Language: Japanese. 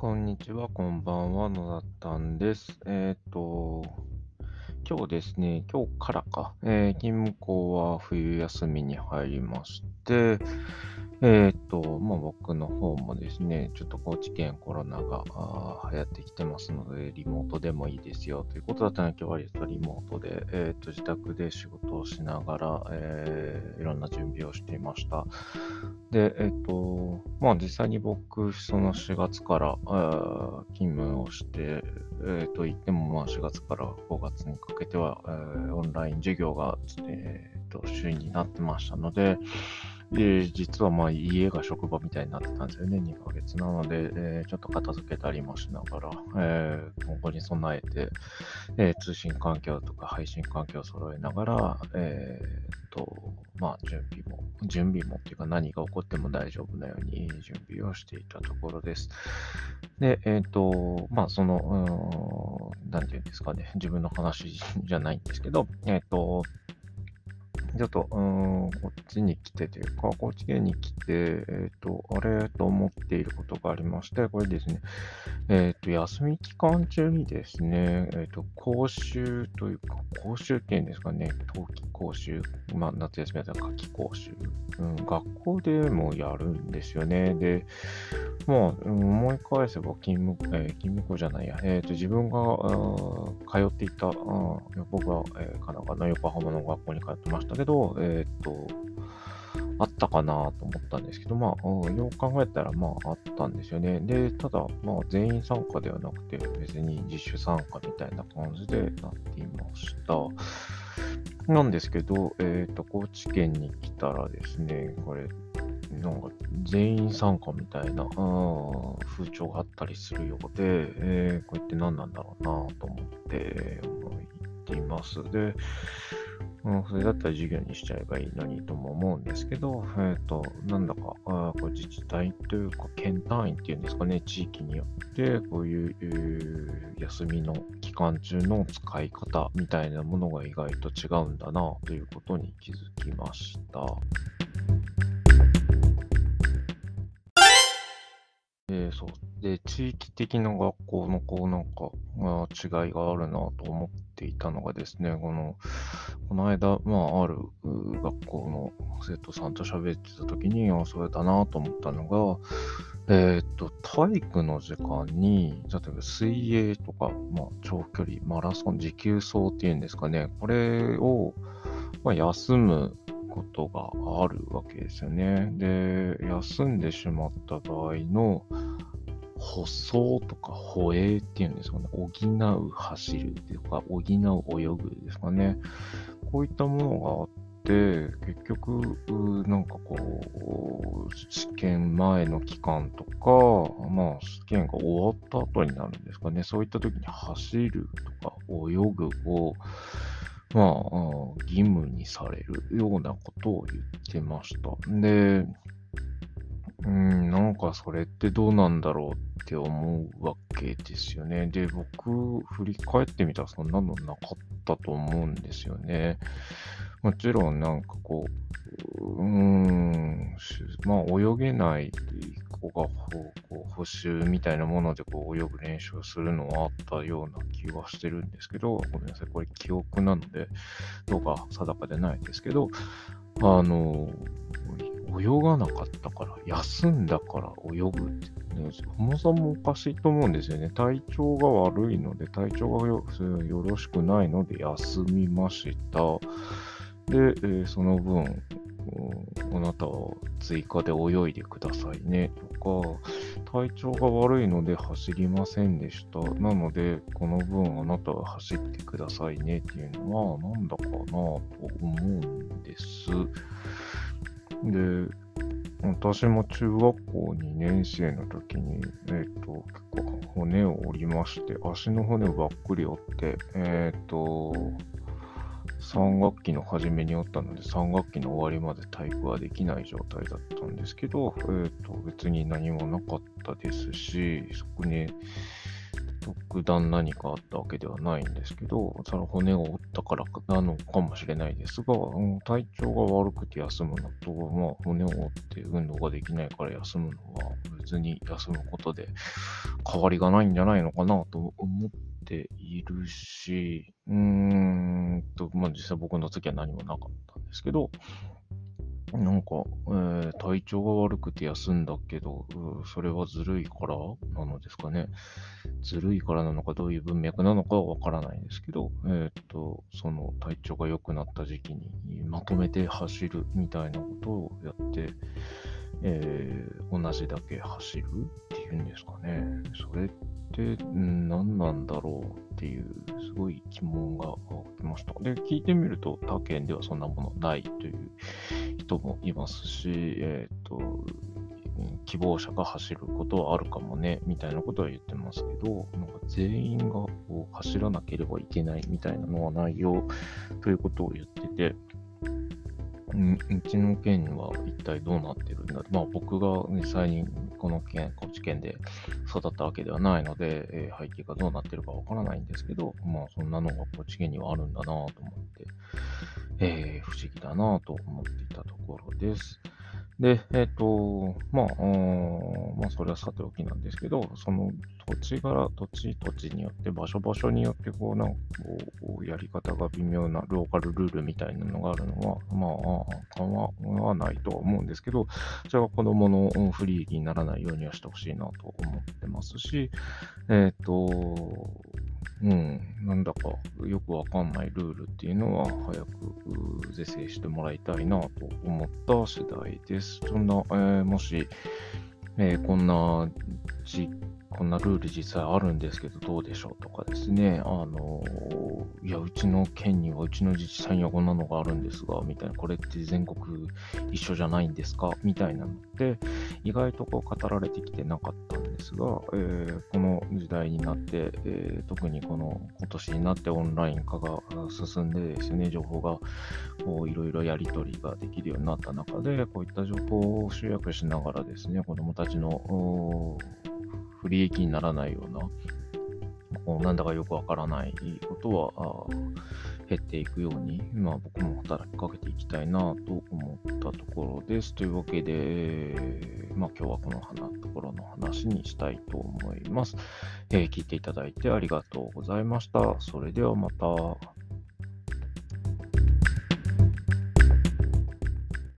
こんにちは、こんばんは、野田たんです。えっ、と、今日ですね、今日からか、えー勤務校は冬休みに入りまして、えっ、と、まあ、僕の方もですね、ちょっと高知県コロナが流行ってきてますので、リモートでもいいですよということだったので、今日はちょっとリモートで、えっ、と、自宅で仕事をしながら、えーいろんな準備をしていました。で、えっ、と、まあ実際に僕、その4月から勤務をして、えっ、と言っても、まあ4月から5月にかけては、えーオンライン授業が、えっ、と、主になってましたので、で、実はまあ家が職場みたいになってたんですよね、2ヶ月。なので、えーちょっと片付けたりもしながら、えー今後に備えて、えー通信環境とか配信環境を揃えながら、えーと、まあ準備も、準備もっていうか何が起こっても大丈夫なように準備をしていたところです。で、えっ、と、まあその、うんなんていうんですかね、自分の話じゃないんですけど、えっ、と、ちょっと、うん、こっちに来てというか、高知県に来て、えっ、と、あれと思っていることがありまして、これですね、えっ、と、休み期間中にですね、えっ、と、講習というか、講習っていうんですかね、冬季講習、まあ、夏休みだったら夏季講習、うん、学校でもやるんですよね。で、まあ、思い返せば勤務、えー勤務校じゃないや、えっ、と、自分が、通っていた、あ僕は、えー神奈川の横浜の学校に通ってましたけど、えっ、と、あったかなと思ったんですけど、まあ、よく考えたら、まあ、あったんですよね。で、ただ、まあ、全員参加ではなくて、別に自主参加みたいな感じでなっていました。なんですけど、えっ、と、高知県に来たらですね、これ、なんか全員参加みたいな、風潮があったりするようで、えーこれって何なんだろうなと思って、思っています。で、うん、それだったら授業にしちゃえばいいのにとも思うんですけど、えっ、と、なんだか、あこれ自治体というか、県単位っていうんですかね、地域によって、こういうえー休みの期間中の使い方みたいなものが意外と違うんだなということに気づきました。そう。で、地域的な学校のこうなんか、違いがあるなと思っていたのがですね、この、この間、まあ、ある学校の生徒さんと喋ってた時に、あ、それだなと思ったのが、えーっと、体育の時間に、例えば水泳とか、まあ、長距離、マラソン、持久走っていうんですかね、これを、まあ、休むことがあるわけですよね。で、休んでしまった場合の、歩走とか歩泳っていうんですかね、補う、走るとか、補う、泳ぐですかね。こういったものがあって、結局、なんかこう、試験前の期間とか、まあ、試験が終わった後になるんですかね、そういった時に走るとか泳ぐを、まあ、義務にされるようなことを言ってました。で、うん、なんかそれってどうなんだろうって思うわけですよね。で、僕、振り返ってみたらそんなのなかったと思うんですよね。もちろんなんかこう、うーん、まあ泳げない子がこうこう補習みたいなものでこう泳ぐ練習をするのはあったような気はしてるんですけど、ごめんなさい、これ記憶なので、どうか定かでないですけど、あの、泳がなかったから、休んだから泳ぐって、ね、そもそもおかしいと思うんですよね。体調が悪いので、体調がよろしくないので休みました。で、えーその分、あなたは追加で泳いでくださいねとか、体調が悪いので走りませんでした。なので、この分あなたは走ってくださいねっていうのは、なんだかなと思うんです。で、私も中学校2年生の時に、えっ、と、結構骨を折りまして、足の骨をばっくり折って、えっ、と、3学期の初めにおったので、3学期の終わりまで体育はできない状態だったんですけど、えっ、と、別に何もなかったですし、そこに、特段何かあったわけではないんですけど、その骨を折ったからなのかもしれないですが、うん、体調が悪くて休むのと、まあ、骨を折って運動ができないから休むのは、別に休むことで変わりがないんじゃないのかなと思っているし、うーんと、まあ、実際僕の時は何もなかったんですけど、なんか、えー、体調が悪くて休んだけど、それはずるいからなのですかね。ずるいからなのか、どういう文脈なのかはわからないんですけど、えー、っと、その体調が良くなった時期にまとめて走るみたいなことをやって、えー、同じだけ走るっいうんですかね。それって何なんだろうっていう、すごい疑問が起きました。で、聞いてみると、他県ではそんなものないという人もいますし、えっ、ー、と、希望者が走ることはあるかもね、みたいなことは言ってますけど、なんか全員がこう走らなければいけないみたいなのはないよということを言ってて、うちの県は一体どうなってるんだ？まあ僕が実際にこの県、高知県で育ったわけではないので、えー、背景がどうなってるかわからないんですけど、まあそんなのが高知県にはあるんだなと思って、えー、不思議だなと思っていたところです。で、えっ、ー、と、まあ、まあ、それはさておきなんですけど、その土地柄、土地土地によって、場所場所によって、こう、なんかこう、やり方が微妙なローカルルールみたいなのがあるのは、まあ、構わないとは思うんですけど、それは子供の不利益にならないようにはしてほしいなと思ってますし、えっ、ー、と、うん、なんだかよくわかんないルールっていうのは早く是正してもらいたいなと思った次第です。そんな、えー、もし、えー、こんなじこんなルール実際あるんですけどどうでしょうとかですね、あのいや、うちの県には、うちの自治体にはこんなのがあるんですが、みたいな、これって全国一緒じゃないんですか？みたいなのって、意外とこう語られてきてなかったんですが、えー、この時代になって、えー、特にこの今年になってオンライン化が進んでですね、情報がいろいろやり取りができるようになった中で、こういった情報を集約しながらですね、子どもたちの不利益にならないような、こうなんだかよくわからないことは減っていくように、まあ、僕も働きかけていきたいなと思ったところです。というわけで、まあ、今日はこの花ところの話にしたいと思います、えー、聞いていただいてありがとうございました。それではまた。